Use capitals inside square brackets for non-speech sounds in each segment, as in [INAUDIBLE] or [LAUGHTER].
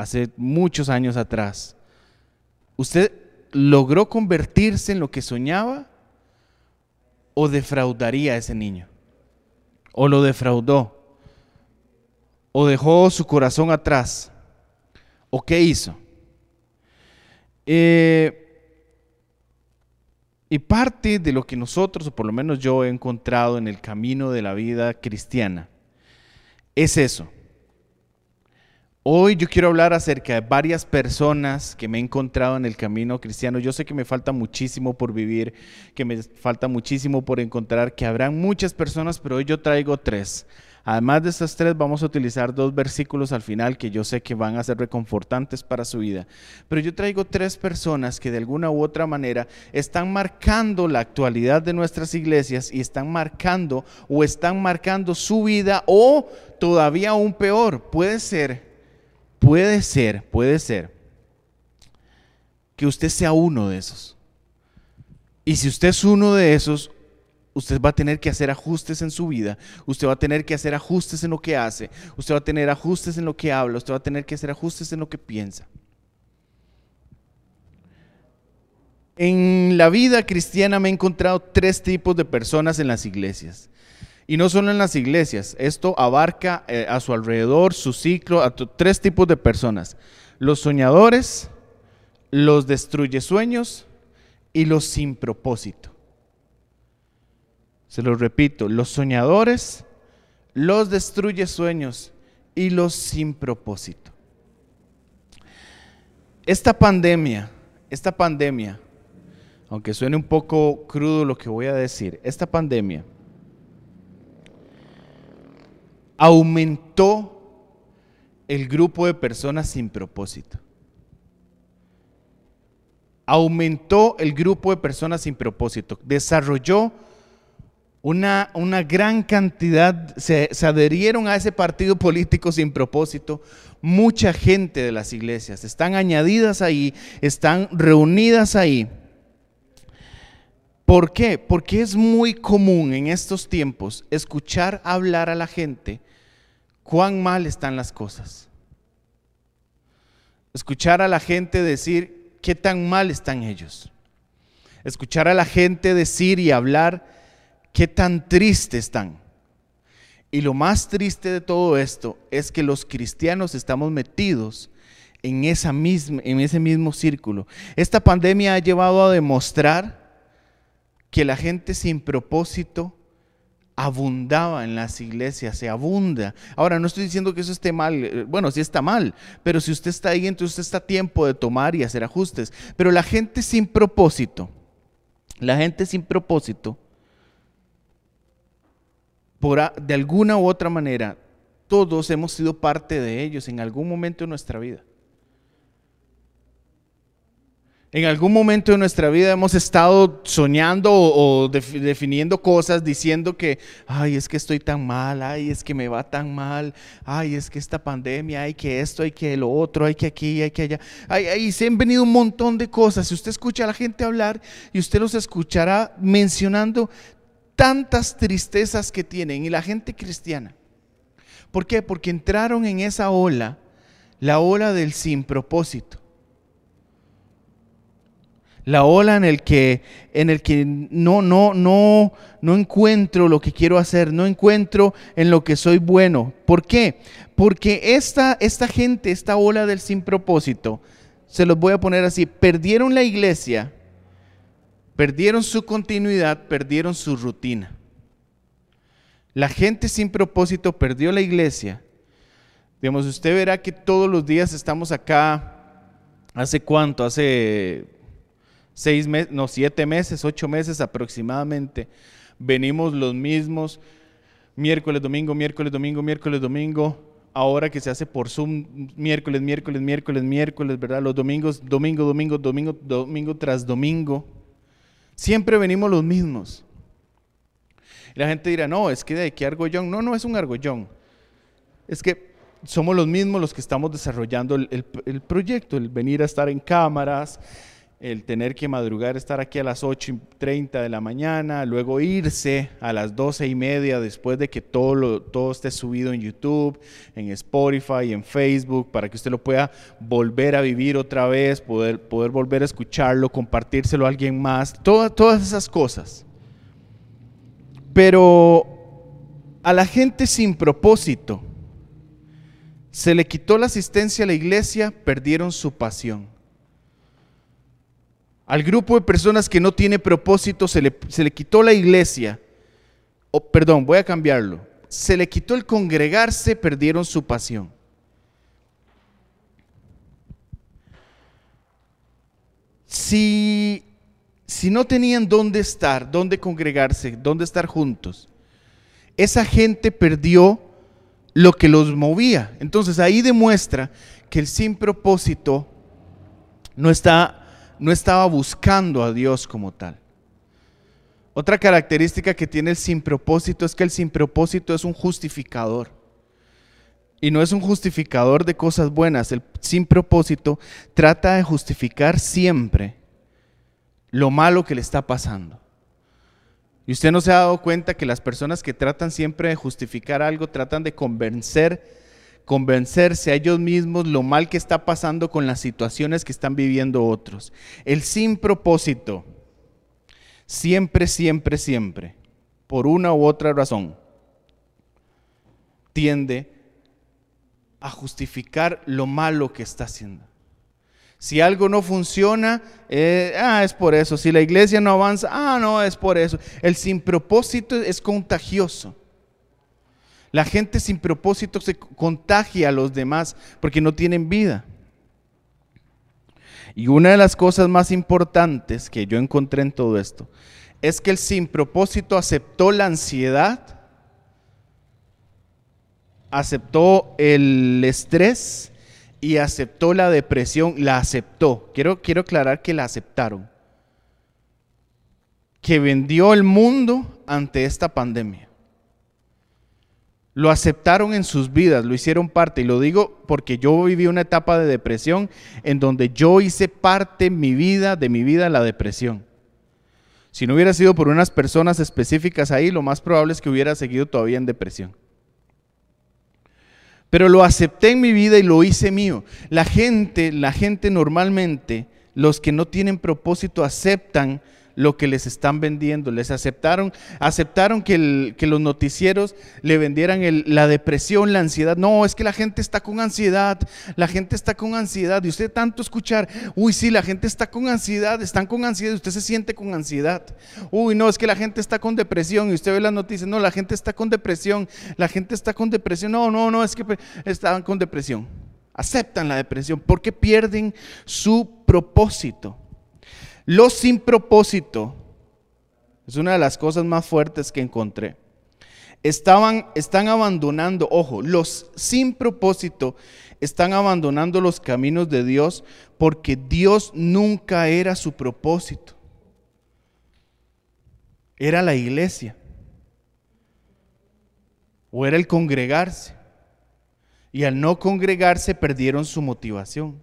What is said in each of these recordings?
hace muchos años atrás, ¿usted logró convertirse en lo que soñaba o defraudaría a ese niño? ¿O lo defraudó? ¿O dejó su corazón atrás? ¿O qué hizo? Eh, y parte de lo que nosotros, o por lo menos yo he encontrado en el camino de la vida cristiana, es eso. Hoy yo quiero hablar acerca de varias personas que me he encontrado en el camino cristiano. Yo sé que me falta muchísimo por vivir, que me falta muchísimo por encontrar, que habrán muchas personas, pero hoy yo traigo tres. Además de estas tres, vamos a utilizar dos versículos al final que yo sé que van a ser reconfortantes para su vida. Pero yo traigo tres personas que de alguna u otra manera están marcando la actualidad de nuestras iglesias y están marcando o están marcando su vida o todavía aún peor, puede ser, puede ser, puede ser que usted sea uno de esos. Y si usted es uno de esos, usted va a tener que hacer ajustes en su vida, usted va a tener que hacer ajustes en lo que hace, usted va a tener ajustes en lo que habla, usted va a tener que hacer ajustes en lo que piensa. En la vida cristiana me he encontrado tres tipos de personas en las iglesias. Y no solo en las iglesias, esto abarca eh, a su alrededor, su ciclo, a tres tipos de personas. Los soñadores, los destruye sueños y los sin propósito. Se lo repito, los soñadores, los destruye sueños y los sin propósito. Esta pandemia, esta pandemia, aunque suene un poco crudo lo que voy a decir, esta pandemia aumentó el grupo de personas sin propósito. Aumentó el grupo de personas sin propósito. Desarrolló una, una gran cantidad, se, se, adherieron a ese partido político sin propósito, mucha gente de las iglesias, están añadidas ahí, están reunidas ahí. ¿Por qué? Porque es muy común en estos tiempos escuchar hablar a la gente cuán mal están las cosas. Escuchar a la gente decir qué tan mal están ellos. Escuchar a la gente decir y hablar qué tan tristes están. Y lo más triste de todo esto es que los cristianos estamos metidos en, esa misma, en ese mismo círculo. Esta pandemia ha llevado a demostrar que la gente sin propósito abundaba en las iglesias, se abunda. Ahora, no estoy diciendo que eso esté mal, eh, bueno, sí está mal, pero si usted está ahí, entonces usted está a tiempo de tomar y hacer ajustes. Pero la gente sin propósito, la gente sin propósito, de alguna u otra manera, todos hemos sido parte de ellos en algún momento de nuestra vida. En algún momento de nuestra vida hemos estado soñando o, definiendo cosas diciendo que, ay, es que estoy tan mal, ay, es que me va tan mal, ay, es que esta pandemia, hay que esto, hay que lo otro, hay que aquí, hay que allá. Ay, se han venido un montón de cosas. Si usted escucha a la gente hablar y usted los escuchará mencionando tantas tristezas que tienen y la gente cristiana. ¿Por qué? Porque entraron en esa ola, la ola del sin propósito. La ola en el que en el que no no no no encuentro lo que quiero hacer, no encuentro en lo que soy bueno. ¿Por qué? Porque esta esta gente, esta ola del sin propósito, se los voy a poner así, perdieron la iglesia Perdieron su continuidad, perdieron su rutina. La gente sin propósito perdió la iglesia. Digamos, usted verá que todos los días estamos acá, ¿hace cuánto? Hace seis meses, no, siete meses, ocho meses aproximadamente. Venimos los mismos miércoles, domingo, miércoles, domingo, miércoles, domingo. Ahora que se hace por Zoom, miércoles, miércoles, miércoles, miércoles, ¿verdad? Los domingos, domingo, domingo, domingo, domingo tras domingo. Siempre venimos los mismos. la gente dirá, no, es que de qué argollón. No, no es un argollón. Es que somos los mismos los que estamos desarrollando el, proyecto, el venir a estar en cámaras el tener que madrugar, estar aquí a las 8 y 30 de la mañana, luego irse a las 12 y media después de que todo, lo, todo esté subido en YouTube, en Spotify, en Facebook, para que usted lo pueda volver a vivir otra vez, poder, poder volver a escucharlo, compartírselo a alguien más, todas esas cosas. Pero a la gente sin propósito, se le quitó la asistencia a la iglesia, perdieron su pasión. Al grupo de personas que no tiene propósito se le, se le quitó la iglesia. o perdón, voy a cambiarlo. Se le quitó el congregarse, perdieron su pasión. Si, si no tenían dónde estar, dónde congregarse, dónde estar juntos, esa gente perdió lo que los movía. Entonces ahí demuestra que el sin propósito no está no estaba buscando a Dios como tal. Otra característica que tiene el sin propósito es que el sin propósito es un justificador. Y no es un justificador de cosas buenas. El sin propósito trata de justificar siempre lo malo que le está pasando. Y usted no se ha dado cuenta que las personas que tratan siempre de justificar algo tratan de convencer convencerse a ellos mismos lo mal que está pasando con las situaciones que están viviendo otros. El sin propósito, siempre, siempre, siempre, por una u otra razón, tiende a justificar lo malo que está haciendo. Si algo no funciona, eh, ah, es por eso. Si la iglesia no avanza, ah, no, es por eso. El sin propósito es contagioso. La gente sin propósito se contagia a los demás porque no tienen vida. Y una de las cosas más importantes que yo encontré en todo esto es que el sin propósito aceptó la ansiedad, aceptó el estrés y aceptó la depresión, la aceptó. Quiero, quiero aclarar que la aceptaron. Que vendió el mundo ante esta pandemia lo aceptaron en sus vidas, lo hicieron parte. Y lo digo porque yo viví una etapa de depresión en donde yo hice parte mi vida, de mi vida, la depresión. Si no hubiera sido por unas personas específicas ahí, lo más probable es que hubiera seguido todavía en depresión. Pero lo acepté en mi vida y lo hice mío. La gente, la gente normalmente, los que no tienen propósito, aceptan lo que les están vendiendo. Les aceptaron, aceptaron que, los noticieros le vendieran la depresión, la ansiedad. No, es que la gente está con ansiedad, la gente está con ansiedad. Y usted tanto escuchar, uy, sí, la gente está con ansiedad, están con ansiedad y usted se siente con ansiedad. Uy, no, es que la gente está con depresión y usted ve las noticias, no, la gente está con depresión, la gente está con depresión. No, no, no, es que estaban con depresión. Aceptan la depresión porque pierden su propósito. Los sin propósito es una de las cosas más fuertes que encontré. Estaban, están abandonando, ojo, los sin propósito están abandonando los caminos de Dios porque Dios nunca era su propósito. Era la iglesia. O era el congregarse. Y al no congregarse perdieron su motivación.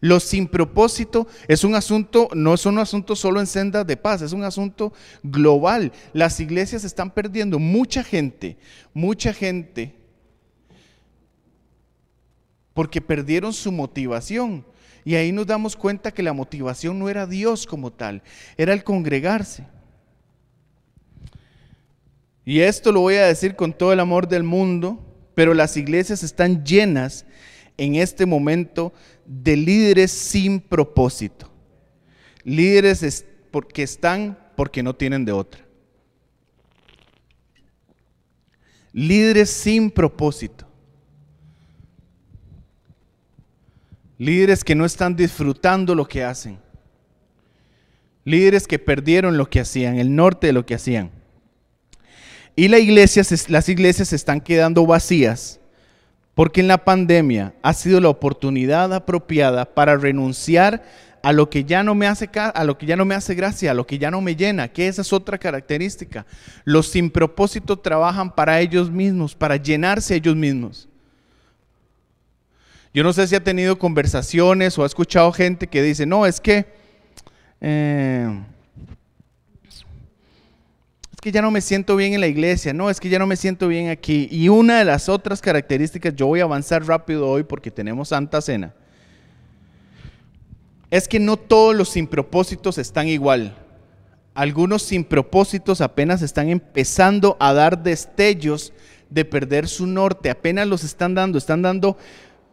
Lo sin propósito es un asunto, no es un asunto solo en sendas de paz, es un asunto global. Las iglesias están perdiendo mucha gente, mucha gente, porque perdieron su motivación. Y ahí nos damos cuenta que la motivación no era Dios como tal, era el congregarse. Y esto lo voy a decir con todo el amor del mundo, pero las iglesias están llenas en este momento de líderes sin propósito. Líderes porque están porque no tienen de otra. Líderes sin propósito. Líderes que no están disfrutando lo que hacen. Líderes que perdieron lo que hacían, el norte de lo que hacían. Y la iglesia, las iglesias se están quedando vacías porque en la pandemia ha sido la oportunidad apropiada para renunciar a lo que ya no me hace a lo que ya no me hace gracia, a lo que ya no me llena, que esa es otra característica. Los sin propósito trabajan para ellos mismos, para llenarse ellos mismos. Yo no sé si ha tenido conversaciones o ha escuchado gente que dice, "No, es que Eh, es que ya no me siento bien en la iglesia, no, es que ya no me siento bien aquí. Y una de las otras características, yo voy a avanzar rápido hoy porque tenemos Santa Cena, es que no todos los sin propósitos están igual. Algunos sin propósitos apenas están empezando a dar destellos de perder su norte, apenas los están dando, están dando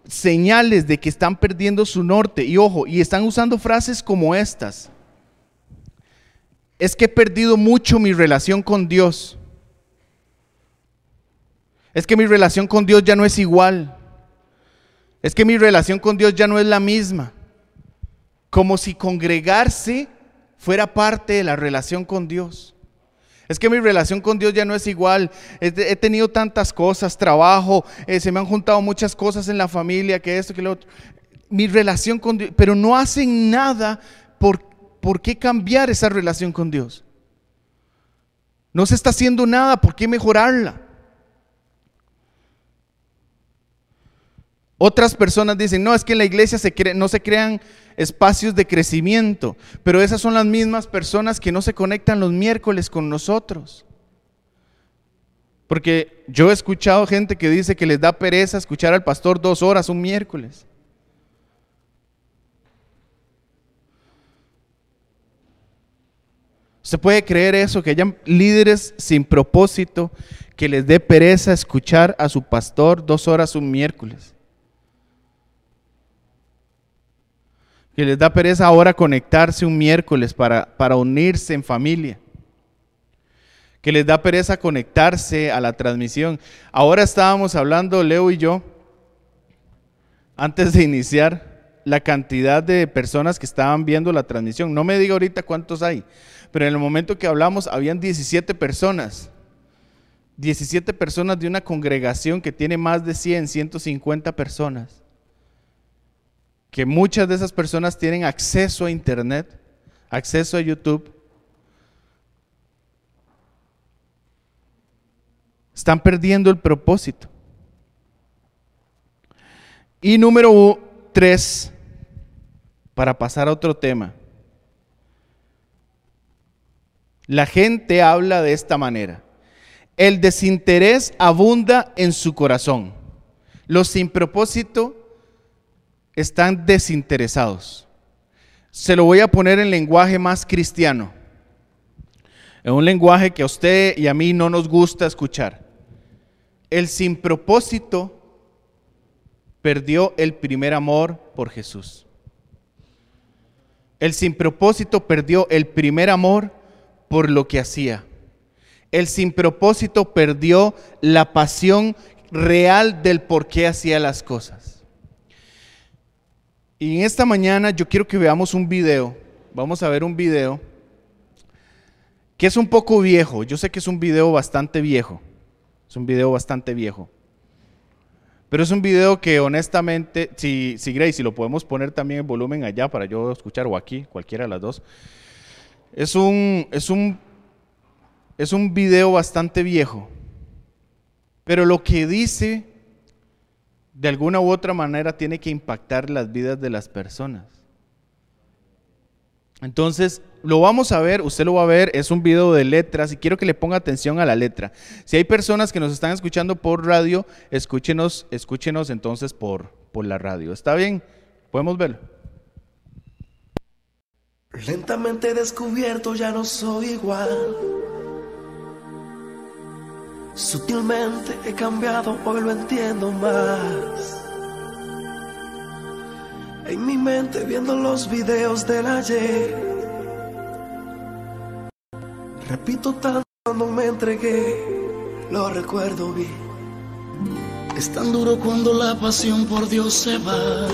señales de que están perdiendo su norte. Y ojo, y están usando frases como estas es que he perdido mucho mi relación con Dios. Es que mi relación con Dios ya no es igual. Es que mi relación con Dios ya no es la misma. Como si congregarse fuera parte de la relación con Dios. Es que mi relación con Dios ya no es igual. He, tenido tantas cosas, trabajo, eh, se me han juntado muchas cosas en la familia, que esto, que lo otro. Mi relación con Dios, pero no hacen nada por ¿por qué cambiar esa relación con Dios? No se está haciendo nada, ¿por qué mejorarla? Otras personas dicen, no, es que en la iglesia se no se crean espacios de crecimiento, pero esas son las mismas personas que no se conectan los miércoles con nosotros. Porque yo he escuchado gente que dice que les da pereza escuchar al pastor dos horas un miércoles. ¿Se puede creer eso? Que hayan líderes sin propósito que les dé pereza escuchar a su pastor dos horas un miércoles. Que les da pereza ahora conectarse un miércoles para, para unirse en familia. Que les da pereza conectarse a la transmisión. Ahora estábamos hablando, Leo y yo, antes de iniciar, la cantidad de personas que estaban viendo la transmisión. No me diga ahorita cuántos hay, pero en el momento que hablamos habían 17 personas. 17 personas de una congregación que tiene más de 100, 150 personas. Que muchas de esas personas tienen acceso a Internet, acceso a YouTube. Están perdiendo el propósito. Y número tres, para pasar a otro tema. La gente habla de esta manera. El desinterés abunda en su corazón. Los sin propósito están desinteresados. Se lo voy a poner en lenguaje más cristiano. En un lenguaje que a usted y a mí no nos gusta escuchar. El sin propósito perdió el primer amor por Jesús. El sin propósito perdió el primer amor por lo que hacía. El sin propósito perdió la pasión real del por qué hacía las cosas. Y en esta mañana yo quiero que veamos un video. Vamos a ver un video que es un poco viejo. Yo sé que es un video bastante viejo. Es un video bastante viejo. Pero es un video que honestamente, si, si Grace, si lo podemos poner también en volumen allá para yo escuchar o aquí, cualquiera de las dos. Es un, es un, es un video bastante viejo, pero lo que dice de alguna u otra manera tiene que impactar las vidas de las personas. Entonces, lo vamos a ver, usted lo va a ver, es un video de letras y quiero que le ponga atención a la letra. Si hay personas que nos están escuchando por radio, escúchenos, escúchenos entonces por, por la radio. ¿Está bien? ¿Podemos verlo? Lentamente descubierto ya no soy igual. Sutilmente he cambiado, hoy lo entiendo más. En mi mente viendo los videos del ayer. Repito tanto cuando me entregué, lo recuerdo bien. Es tan duro cuando la pasión por Dios se va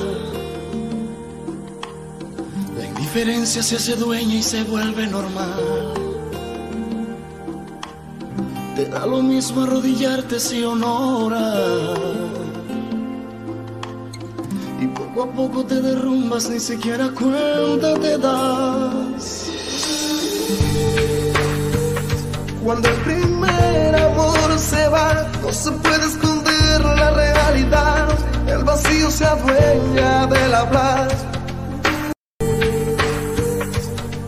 indiferencia se hace dueña y se vuelve normal. Te da lo mismo arrodillarte si honora. Y poco a poco te derrumbas, ni siquiera cuenta te das. Cuando el primer amor se va, no se puede esconder la realidad. El vacío se adueña del hablar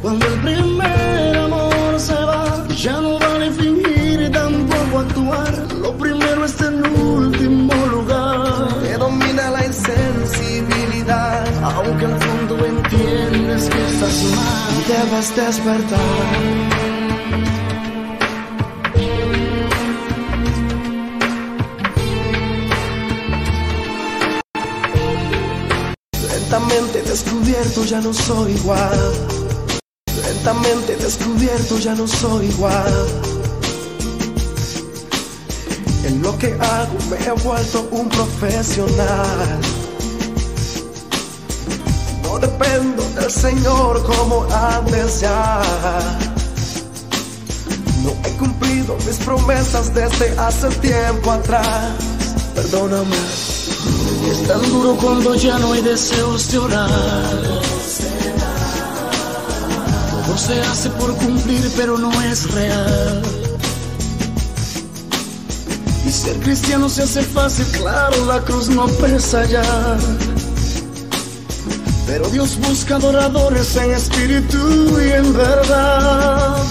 cuando el primer amor se va, ya no vale fingir tampoco actuar. Lo primero está en último lugar. Te domina la insensibilidad, aunque al fondo entiendes que estás mal. Y debes despertar. Lentamente descubierto ya no soy igual. Descubierto ya no soy igual. En lo que hago me he vuelto un profesional. No dependo del Señor como antes ya. No he cumplido mis promesas desde hace tiempo atrás. Perdóname. Es tan duro cuando ya no hay deseos de orar. Se hace por cumplir, pero no es real. Y ser cristiano se hace fácil, claro, la cruz no pesa ya. Pero Dios busca adoradores en espíritu y en verdad.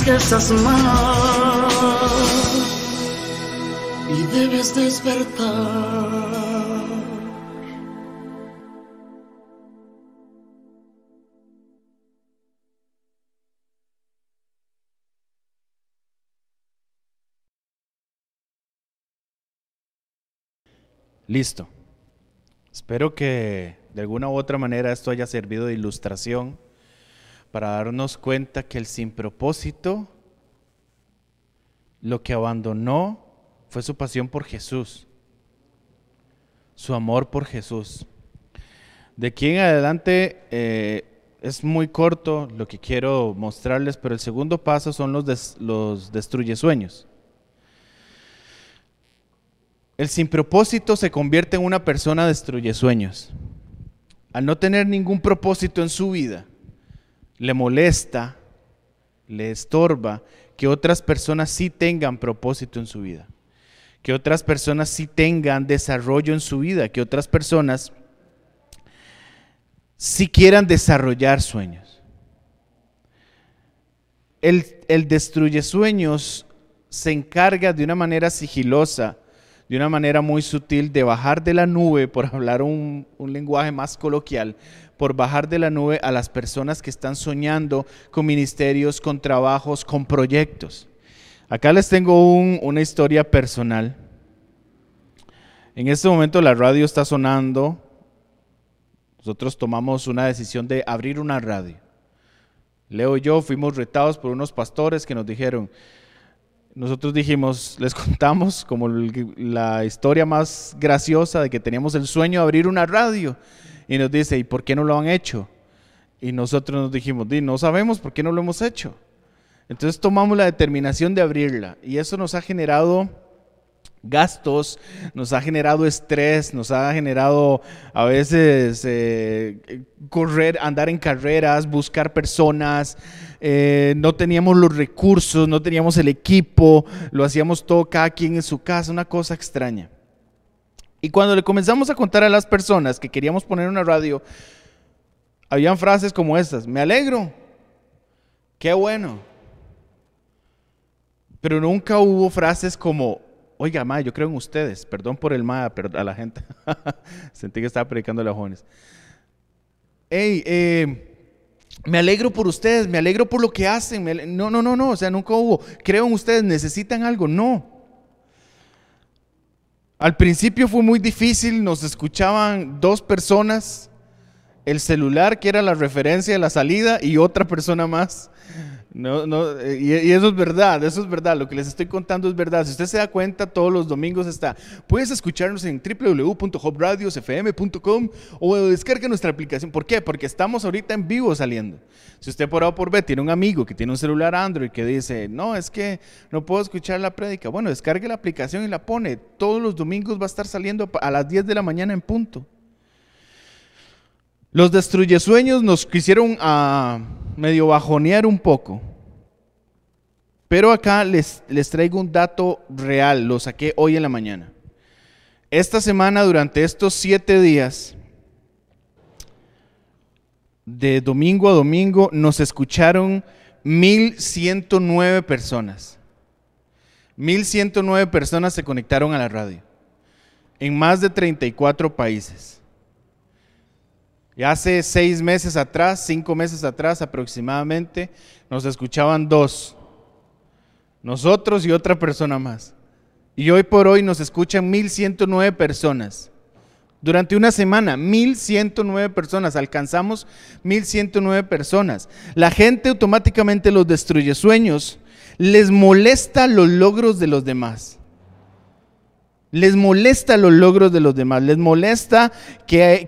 Estás mal y debes despertar. Listo. Espero que de alguna u otra manera esto haya servido de ilustración para darnos cuenta que el sin propósito lo que abandonó fue su pasión por Jesús, su amor por Jesús. De aquí en adelante eh, es muy corto lo que quiero mostrarles, pero el segundo paso son los, los destruye sueños. El sin propósito se convierte en una persona destruye sueños. Al no tener ningún propósito en su vida, le molesta, le estorba que otras personas sí tengan propósito en su vida, que otras personas sí tengan desarrollo en su vida, que otras personas sí quieran desarrollar sueños. El, el destruye sueños se encarga de una manera sigilosa, de una manera muy sutil, de bajar de la nube, por [LAUGHS] hablar un, un lenguaje más coloquial, por bajar de la nube a las personas que están soñando con ministerios, con trabajos, con proyectos. Acá les tengo un- una historia personal. En este momento la radio está sonando. Nosotros tomamos una decisión de abrir una radio. Leo y yo fuimos retados por unos pastores que nos dijeron, nosotros dijimos, les contamos como la historia más graciosa de que teníamos el sueño de abrir una radio. Y nos dice, ¿y por qué no lo han hecho? Y nosotros nos dijimos, no sabemos por qué no lo hemos hecho. Entonces tomamos la determinación de abrirla. Y eso nos ha generado gastos, nos ha generado estrés, nos ha generado a veces eh, correr, andar en carreras, buscar personas, eh, no teníamos los recursos, no teníamos el equipo, lo hacíamos todo cada quien en su casa, una cosa extraña. Y cuando le comenzamos a contar a las personas que queríamos poner una radio, habían frases como estas, me alegro, qué bueno. Pero nunca hubo frases como, Oiga, ma, yo creo en ustedes. Perdón por el ma, pero a la gente. [LAUGHS] Sentí que estaba predicando a los jóvenes. Hey, eh, me alegro por ustedes, me alegro por lo que hacen. No, no, no, no. O sea, nunca hubo. Creo en ustedes, necesitan algo. No. Al principio fue muy difícil, nos escuchaban dos personas, el celular que era la referencia de la salida y otra persona más. No, no, eh, y, eso es verdad, eso es verdad, lo que les estoy contando es verdad. Si usted se da cuenta, todos los domingos está. Puedes escucharnos en www.hopradiosfm.com o descarga nuestra aplicación. ¿Por qué? Porque estamos ahorita en vivo saliendo. Si usted por A o por B tiene un amigo que tiene un celular Android que dice, no, es que no puedo escuchar la prédica, bueno, descargue la aplicación y la pone. Todos los domingos va a estar saliendo a las 10 de la mañana en punto. Los destruye sueños nos quisieron a medio bajonear un poco. Pero acá les, les traigo un dato real, lo saqué hoy en la mañana. Esta semana, durante estos siete días, de domingo a domingo, nos escucharon 1109 personas. 1109 personas se conectaron a la radio en más de 34 países. Y hace seis meses atrás, cinco meses atrás aproximadamente, nos escuchaban dos. Nosotros y otra persona más. Y hoy por hoy nos escuchan 1109 personas. Durante una semana, 1109 personas, alcanzamos 1109 personas. La gente automáticamente los destruye sueños, les molesta los logros de los demás. Les molesta los logros de los demás, les molesta que,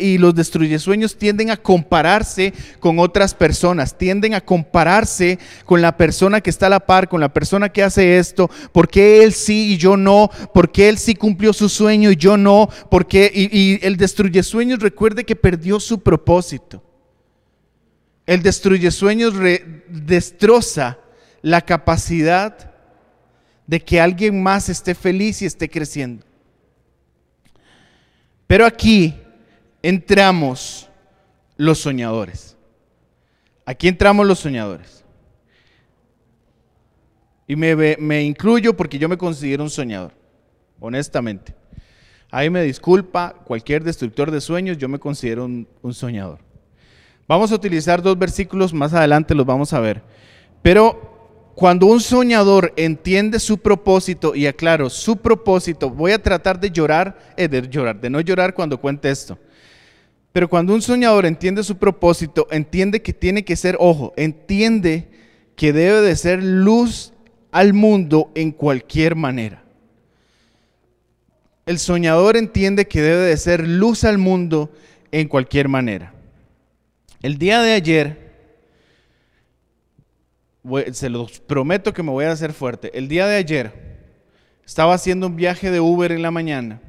y, los destruye sueños tienden a compararse con otras personas, tienden a compararse con la persona que está a la par, con la persona que hace esto, porque él sí y yo no, porque él sí cumplió su sueño y yo no, porque y, el destruye sueños recuerde que perdió su propósito. El destruye sueños destroza la capacidad de que alguien más esté feliz y esté creciendo. Pero aquí entramos los soñadores. Aquí entramos los soñadores. Y me, incluyo porque yo me considero un soñador, honestamente. Ahí me disculpa cualquier destructor de sueños, yo me considero un, soñador. Vamos a utilizar dos versículos, más adelante los vamos a ver. Pero cuando un soñador entiende su propósito, y aclaro, su propósito, voy a tratar de llorar, eh, de llorar, de no llorar cuando cuente esto. Pero cuando un soñador entiende su propósito, entiende que tiene que ser, ojo, entiende que debe de ser luz al mundo en cualquier manera. El soñador entiende que debe de ser luz al mundo en cualquier manera. El día de ayer se los prometo que me voy a hacer fuerte. El día de ayer estaba haciendo un viaje de Uber en la mañana.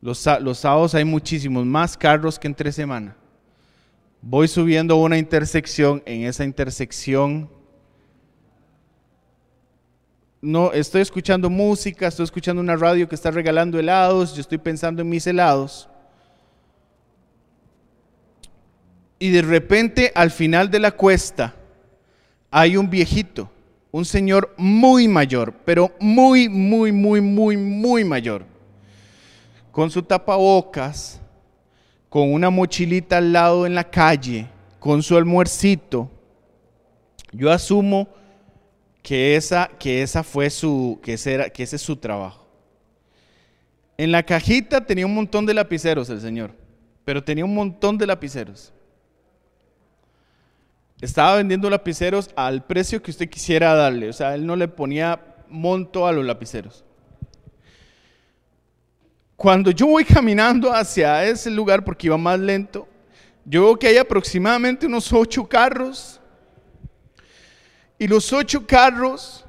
Los, los sábados hay muchísimos más carros que entre semana. Voy subiendo una intersección. En esa intersección no estoy escuchando música, estoy escuchando una radio que está regalando helados, yo estoy pensando en mis helados. Y de repente al final de la cuesta hay un viejito, un señor muy mayor, pero muy, muy, muy, muy, muy mayor, con su tapabocas, con una mochilita al lado en la calle, con su almuercito. Yo asumo que esa, que esa fue su, que ese, que ese es su trabajo. En la cajita tenía un montón de lapiceros el señor, pero tenía un montón de lapiceros. Estaba vendiendo lapiceros al precio que usted quisiera darle. O sea, él no le ponía monto a los lapiceros. Cuando yo voy caminando hacia ese lugar, porque iba más lento, yo veo que hay aproximadamente unos ocho carros. Y los ocho carros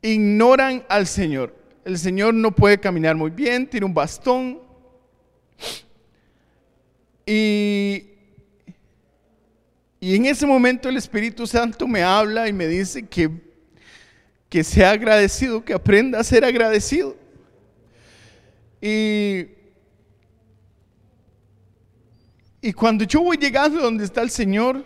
ignoran al Señor. El Señor no puede caminar muy bien, tiene un bastón. Y, y en ese momento el Espíritu Santo me habla y me dice que, que sea agradecido, que aprenda a ser agradecido. Y, y cuando yo voy llegando donde está el Señor,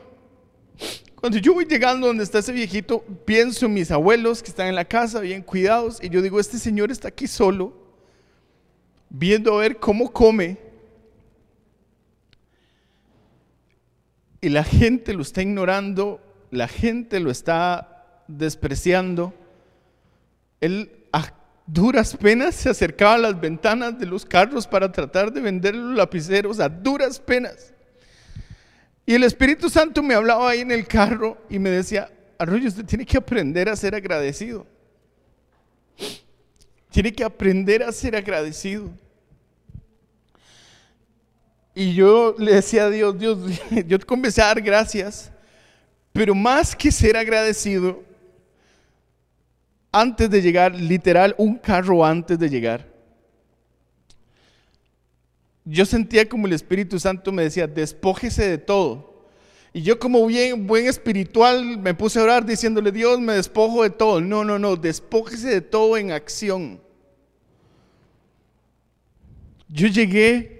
cuando yo voy llegando donde está ese viejito, pienso en mis abuelos que están en la casa, bien cuidados, y yo digo, este señor está aquí solo, viendo a ver cómo come. Y la gente lo está ignorando, la gente lo está despreciando. Él a duras penas se acercaba a las ventanas de los carros para tratar de vender los lapiceros, a duras penas. Y el Espíritu Santo me hablaba ahí en el carro y me decía, Arroyo, usted tiene que aprender a ser agradecido. Tiene que aprender a ser agradecido. Y yo le decía a Dios, Dios, [LAUGHS] yo comencé a dar gracias, pero más que ser agradecido, antes de llegar, literal, un carro antes de llegar, yo sentía como el Espíritu Santo me decía, despójese de todo. Y yo como bien buen espiritual me puse a orar diciéndole, Dios, me despojo de todo. No, no, no, despójese de todo en acción. Yo llegué,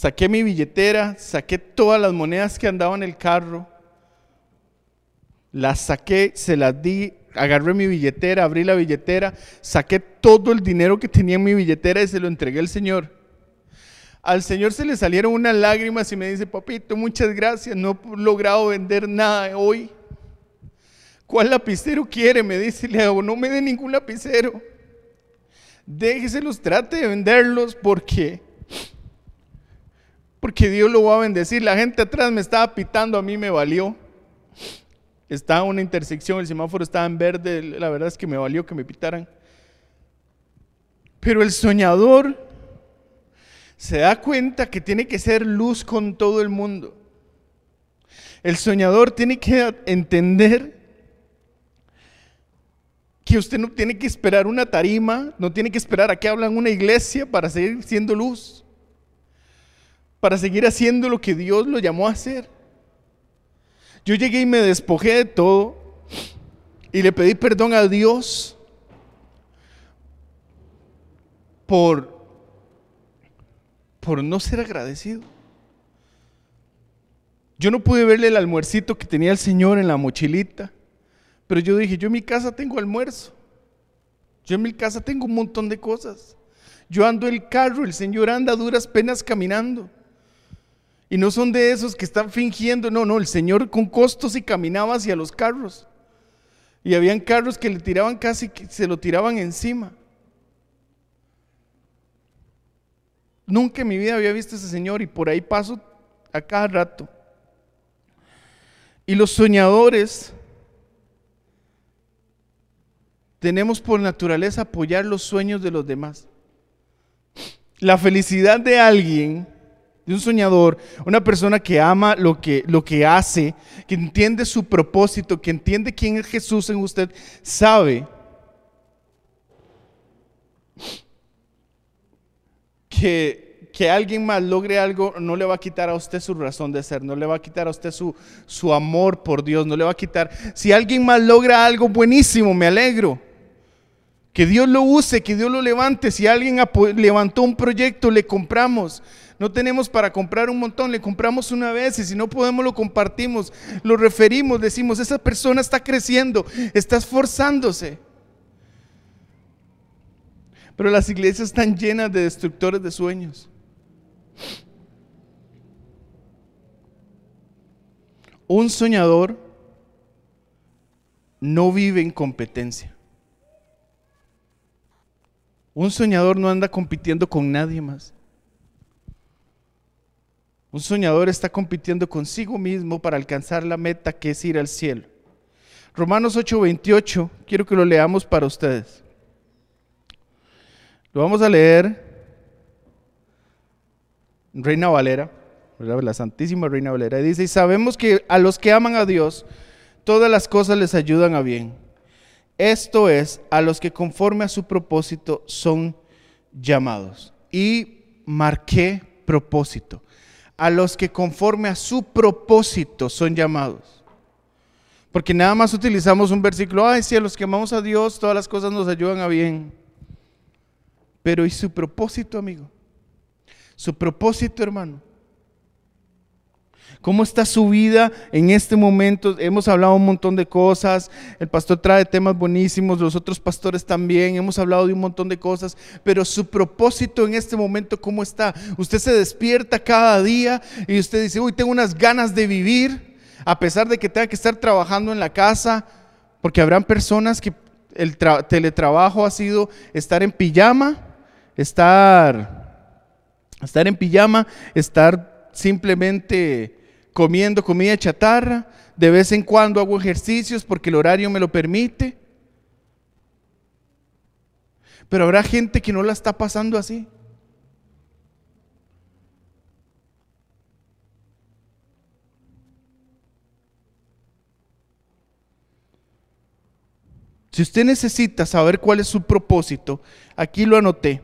saqué mi billetera, saqué todas las monedas que andaban en el carro, las saqué, se las di, agarré mi billetera, abrí la billetera, saqué todo el dinero que tenía en mi billetera y se lo entregué al Señor. Al Señor se le salieron unas lágrimas y me dice, papito, muchas gracias, no he logrado vender nada hoy. ¿Cuál lapicero quiere? Me dice, le hago, no me dé ningún lapicero. Déjeselos, trate de venderlos porque, porque Dios lo va a bendecir. La gente atrás me estaba pitando, a mí me valió. Estaba una intersección, el semáforo estaba en verde, la verdad es que me valió que me pitaran. Pero el soñador se da cuenta que tiene que ser luz con todo el mundo. El soñador tiene que entender que usted no tiene que esperar una tarima, no tiene que esperar a que hablan una iglesia para seguir siendo luz, para seguir haciendo lo que Dios lo llamó a hacer. Yo llegué y me despojé de todo y le pedí perdón a Dios por por no ser agradecido. Yo no pude verle el almuercito que tenía el Señor en la mochilita, pero yo dije, yo en mi casa tengo almuerzo. Yo en mi casa tengo un montón de cosas. Yo ando el carro, el Señor anda a duras penas caminando. Y no son de esos que están fingiendo, no, no, el Señor con costos y caminaba hacia los carros. Y habían carros que le tiraban casi, que se lo tiraban encima. Nunca en mi vida había visto a ese Señor y por ahí paso a cada rato. Y los soñadores tenemos por naturaleza apoyar los sueños de los demás. La felicidad de alguien, de un soñador, una persona que ama lo que, lo que hace, que entiende su propósito, que entiende quién es Jesús en usted, sabe que, que alguien más logre algo no le va a quitar a usted su razón de ser, no le va a quitar a usted su, su amor por Dios, no le va a quitar. Si alguien más logra algo buenísimo, me alegro. Que Dios lo use, que Dios lo levante. Si alguien levantó un proyecto, le compramos. No tenemos para comprar un montón, le compramos una vez y si no podemos lo compartimos, lo referimos, decimos, esa persona está creciendo, está esforzándose. Pero las iglesias están llenas de destructores de sueños. Un soñador no vive en competencia. Un soñador no anda compitiendo con nadie más. Un soñador está compitiendo consigo mismo para alcanzar la meta que es ir al cielo. Romanos 8:28, quiero que lo leamos para ustedes. Lo vamos a leer. Reina Valera, la Santísima Reina Valera, dice, y sabemos que a los que aman a Dios, todas las cosas les ayudan a bien. Esto es, a los que conforme a su propósito son llamados. Y marqué propósito. A los que conforme a su propósito son llamados. Porque nada más utilizamos un versículo, ay, si a los que amamos a Dios, todas las cosas nos ayudan a bien. Pero ¿y su propósito, amigo? Su propósito, hermano. ¿Cómo está su vida en este momento? Hemos hablado un montón de cosas, el pastor trae temas buenísimos, los otros pastores también, hemos hablado de un montón de cosas, pero su propósito en este momento, ¿cómo está? Usted se despierta cada día y usted dice, uy, tengo unas ganas de vivir, a pesar de que tenga que estar trabajando en la casa, porque habrán personas que el teletrabajo ha sido estar en pijama, estar, estar en pijama, estar simplemente comiendo comida chatarra, de vez en cuando hago ejercicios porque el horario me lo permite. Pero habrá gente que no la está pasando así. Si usted necesita saber cuál es su propósito, aquí lo anoté.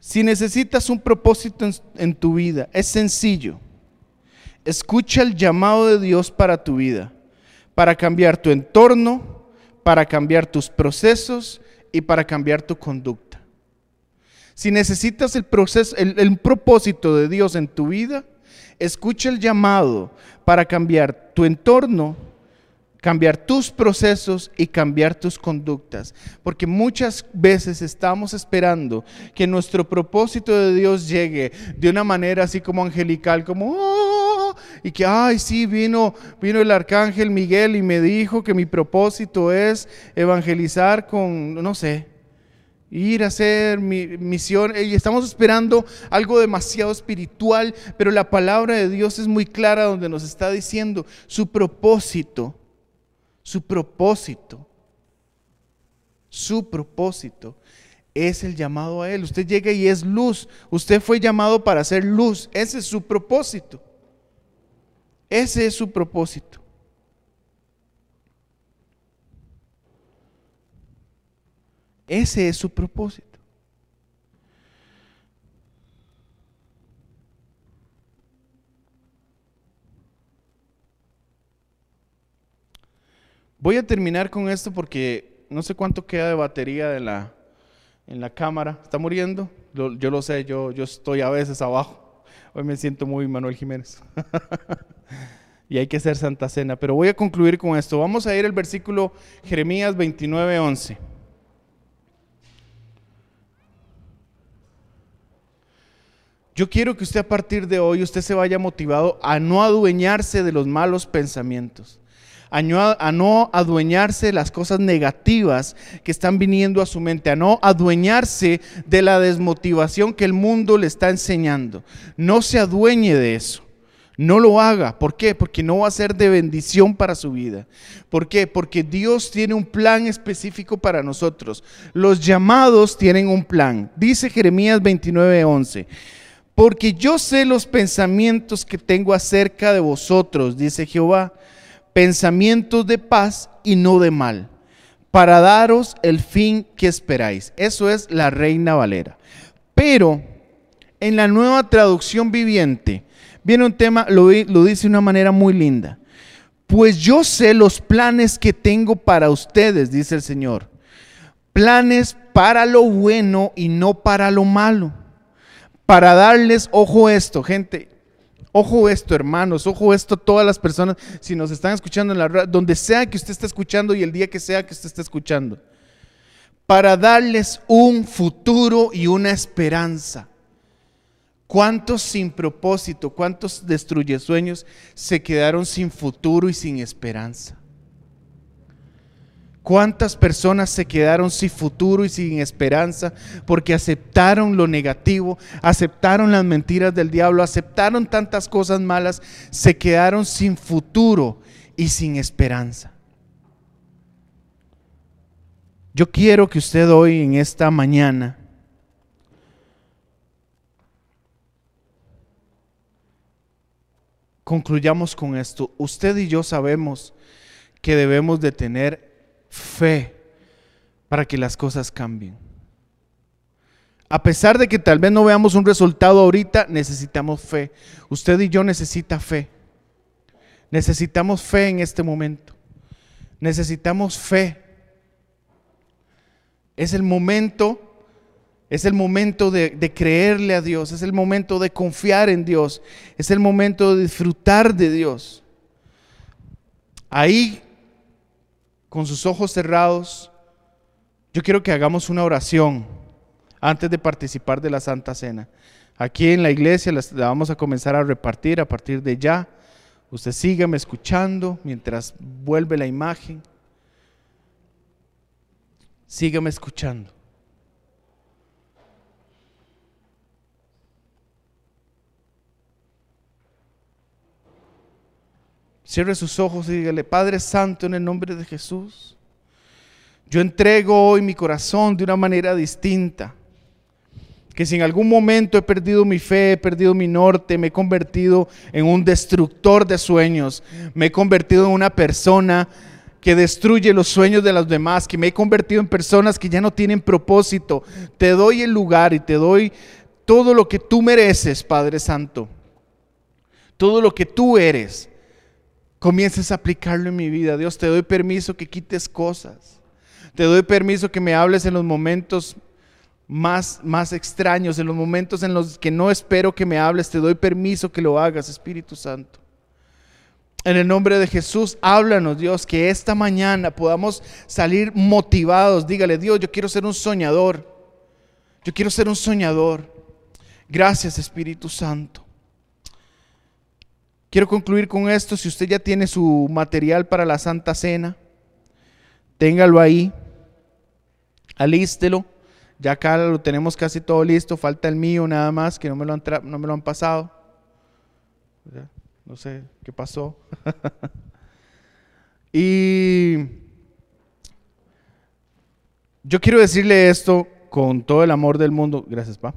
Si necesitas un propósito en, tu vida, es sencillo. Escucha el llamado de Dios para tu vida, para cambiar tu entorno, para cambiar tus procesos y para cambiar tu conducta. Si necesitas el, proceso, el propósito de Dios en tu vida, escucha el llamado para cambiar tu entorno, cambiar tus procesos y cambiar tus conductas. Porque muchas veces estamos esperando que nuestro propósito de Dios llegue de una manera así como angelical, como, oh", y que, ay, sí, vino, vino el arcángel Miguel y me dijo que mi propósito es evangelizar con, no sé, ir a hacer mi misión. Y estamos esperando algo demasiado espiritual, pero la palabra de Dios es muy clara donde nos está diciendo su propósito su propósito, su propósito es el llamado a Él. Usted llega y es luz. Usted fue llamado para ser luz. Ese es su propósito. Ese es su propósito. Ese es su propósito. Voy a terminar con esto porque no sé cuánto queda de batería de la, en la cámara. ¿Está muriendo? yo lo sé, yo, yo estoy a veces abajo. Hoy me siento muy Manuel Jiménez. [LAUGHS] y hay que hacer Santa Cena. Pero voy a concluir con esto. Vamos a ir al versículo Jeremías 29, 11. Yo quiero que usted a partir de hoy usted se vaya motivado a no adueñarse de los malos pensamientos a no, adueñarse de las cosas negativas que están viniendo a su mente, a no adueñarse de la desmotivación que el mundo le está enseñando. No se adueñe de eso. No lo haga. ¿Por qué? Porque no va a ser de bendición para su vida. ¿Por qué? Porque Dios tiene un plan específico para nosotros. Los llamados tienen un plan. Dice Jeremías 29:11. Porque yo sé los pensamientos que tengo acerca de vosotros, dice Jehová, pensamientos de paz y no de mal, para daros el fin que esperáis. Eso es la Reina Valera. Pero en la nueva traducción viviente, viene un tema, lo, lo dice de una manera muy linda. Pues yo sé los planes que tengo para ustedes, dice el Señor. Planes para lo bueno y no para lo malo. Para darles, ojo esto, gente, Ojo esto, hermanos, ojo esto, todas las personas, si nos están escuchando en la radio, donde sea que usted esté escuchando y el día que sea que usted esté escuchando, para darles un futuro y una esperanza. ¿Cuántos sin propósito, cuántos destruye sueños se quedaron sin futuro y sin esperanza? ¿Cuántas personas se quedaron sin futuro y sin esperanza porque aceptaron lo negativo, aceptaron las mentiras del diablo, aceptaron tantas cosas malas, se quedaron sin futuro y sin esperanza? Yo quiero que usted hoy en esta mañana concluyamos con esto. Usted y yo sabemos que debemos de tener fe para que las cosas cambien. A pesar de que tal vez no veamos un resultado ahorita, necesitamos fe. Usted y yo necesita fe. Necesitamos fe en este momento. Necesitamos fe. Es el momento es el momento de, creerle a Dios, es el momento de confiar en Dios, es el momento de disfrutar de Dios. Ahí, con sus ojos cerrados, yo quiero que hagamos una oración antes de participar de la Santa Cena. Aquí en la iglesia la vamos a comenzar a repartir a partir de ya. Usted sígame escuchando mientras vuelve la imagen. Sígame escuchando. Cierre sus ojos y dígale, Padre Santo, en el nombre de Jesús, yo entrego hoy mi corazón de una manera distinta. Que si en algún momento he perdido mi fe, he perdido mi norte, me he convertido en un destructor de sueños, me he convertido en una persona que destruye los sueños de los demás, que me he convertido en personas que ya no tienen propósito. Te doy el lugar y te doy todo lo que tú mereces, Padre Santo. Todo lo que tú eres comiences a aplicarlo en mi vida. Dios, te doy permiso que quites cosas. Te doy permiso que me hables en los momentos más, más extraños, en los momentos en los que no espero que me hables. Te doy permiso que lo hagas, Espíritu Santo. En el nombre de Jesús, háblanos, Dios, que esta mañana podamos salir motivados. Dígale, Dios, yo quiero ser un soñador. Yo quiero ser un soñador. Gracias, Espíritu Santo. Quiero concluir con esto. Si usted ya tiene su material para la Santa Cena, téngalo ahí, alístelo. Ya acá lo tenemos casi todo listo. Falta el mío nada más, que no me lo han, no me lo han pasado. No sé qué pasó. [LAUGHS] y yo quiero decirle esto con todo el amor del mundo. Gracias, pa.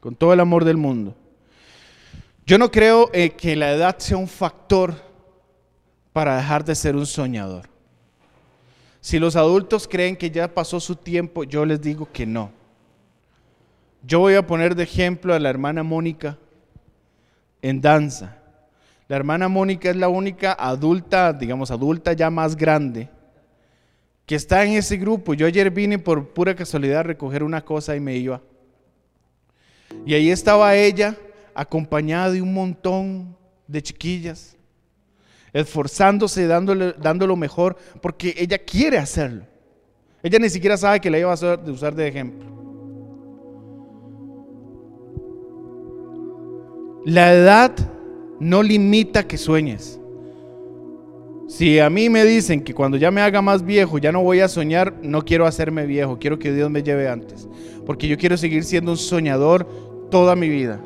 Con todo el amor del mundo. Yo no creo eh, que la edad sea un factor para dejar de ser un soñador. Si los adultos creen que ya pasó su tiempo, yo les digo que no. Yo voy a poner de ejemplo a la hermana Mónica en danza. La hermana Mónica es la única adulta, digamos adulta ya más grande, que está en ese grupo. Yo ayer vine por pura casualidad a recoger una cosa y me iba. Y ahí estaba ella acompañada de un montón de chiquillas, esforzándose, dándole, dando lo mejor, porque ella quiere hacerlo. Ella ni siquiera sabe que la iba a usar de ejemplo. La edad no limita que sueñes. Si a mí me dicen que cuando ya me haga más viejo ya no voy a soñar, no quiero hacerme viejo, quiero que Dios me lleve antes. Porque yo quiero seguir siendo un soñador toda mi vida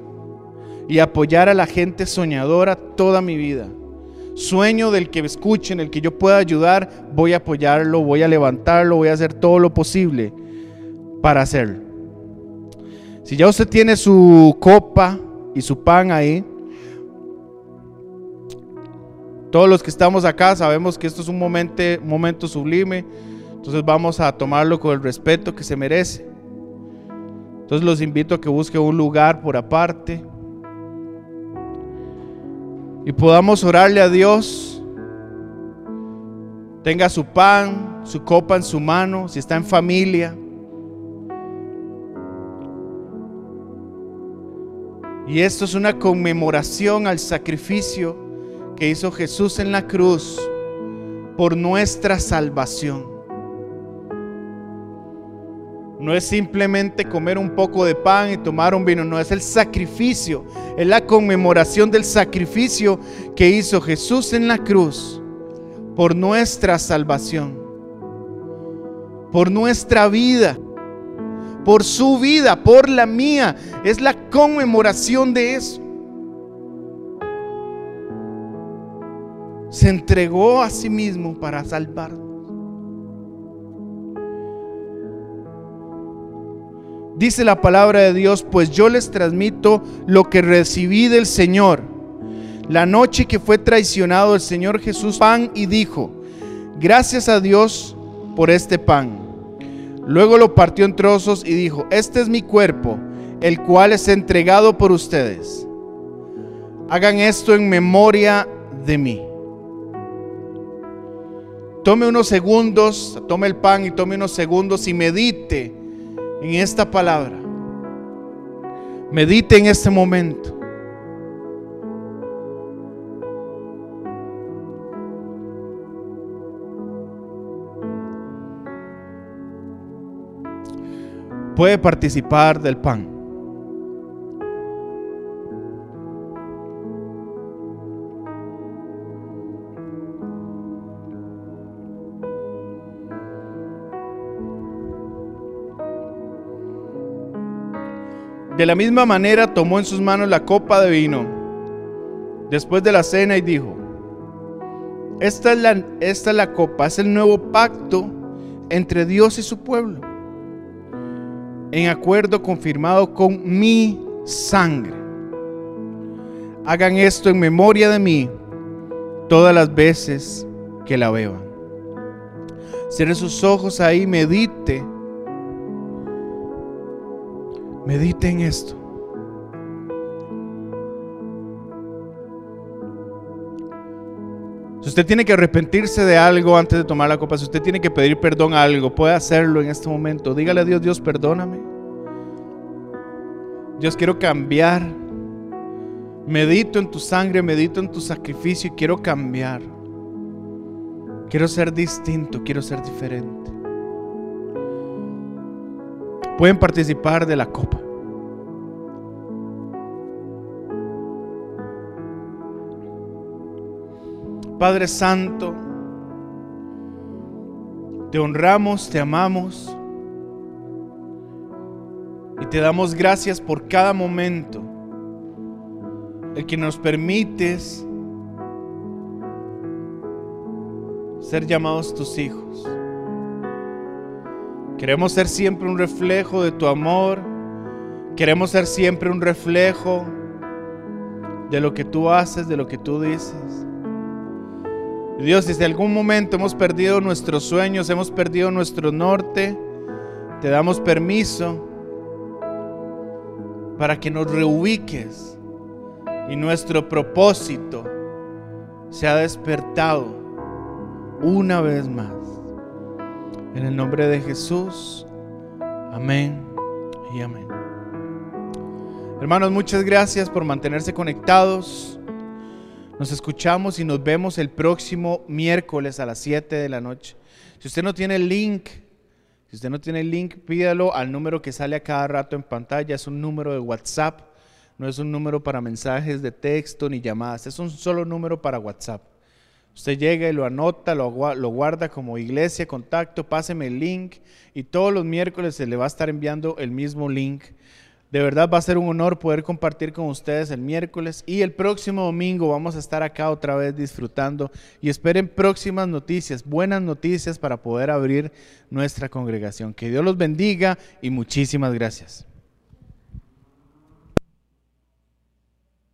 y apoyar a la gente soñadora toda mi vida. Sueño del que escuche, en el que yo pueda ayudar, voy a apoyarlo, voy a levantarlo, voy a hacer todo lo posible para hacerlo. Si ya usted tiene su copa y su pan ahí, todos los que estamos acá sabemos que esto es un momento, momento sublime, entonces vamos a tomarlo con el respeto que se merece. Entonces los invito a que busquen un lugar por aparte y podamos orarle a Dios. Tenga su pan, su copa en su mano, si está en familia. Y esto es una conmemoración al sacrificio que hizo Jesús en la cruz por nuestra salvación. No es simplemente comer un poco de pan y tomar un vino, no es el sacrificio, es la conmemoración del sacrificio que hizo Jesús en la cruz por nuestra salvación. por nuestra vida, por su vida, por la mía. Es la conmemoración de eso. Se entregó a sí mismo para salvarnos. Dice la palabra de Dios, pues yo les transmito lo que recibí del Señor. La noche que fue traicionado el Señor Jesús pan y dijo, gracias a Dios por este pan. Luego lo partió en trozos y dijo, este es mi cuerpo, el cual es entregado por ustedes. Hagan esto en memoria de mí. Tome unos segundos, tome el pan y tome unos segundos y medite en esta palabra. Medite en este momento. Puede participar del pan. De la misma manera tomó en sus manos la copa de vino después de la cena y dijo, esta es, la, esta es la copa, es el nuevo pacto entre Dios y su pueblo, en acuerdo confirmado con mi sangre. Hagan esto en memoria de mí todas las veces que la beban. Cierre sus ojos ahí, medite Medite en esto. Si usted tiene que arrepentirse de algo antes de tomar la copa, si usted tiene que pedir perdón a algo, puede hacerlo en este momento. Dígale a Dios, Dios, perdóname. Dios, quiero cambiar. Medito en tu sangre, medito en tu sacrificio y quiero cambiar. Quiero ser distinto, quiero ser diferente pueden participar de la copa. Padre Santo, te honramos, te amamos y te damos gracias por cada momento el que nos permites ser llamados tus hijos. Queremos ser siempre un reflejo de tu amor. Queremos ser siempre un reflejo de lo que tú haces, de lo que tú dices. Dios, si en algún momento hemos perdido nuestros sueños, hemos perdido nuestro norte, te damos permiso para que nos reubiques y nuestro propósito se ha despertado una vez más. En el nombre de Jesús. Amén y amén. Hermanos, muchas gracias por mantenerse conectados. Nos escuchamos y nos vemos el próximo miércoles a las 7 de la noche. Si usted no tiene el link, si usted no tiene el link, pídalo al número que sale a cada rato en pantalla. Es un número de WhatsApp, no es un número para mensajes de texto ni llamadas, es un solo número para WhatsApp. Usted llega y lo anota, lo, guarda como iglesia, contacto, páseme el link y todos los miércoles se le va a estar enviando el mismo link. De verdad va a ser un honor poder compartir con ustedes el miércoles y el próximo domingo vamos a estar acá otra vez disfrutando y esperen próximas noticias, buenas noticias para poder abrir nuestra congregación. Que Dios los bendiga y muchísimas gracias.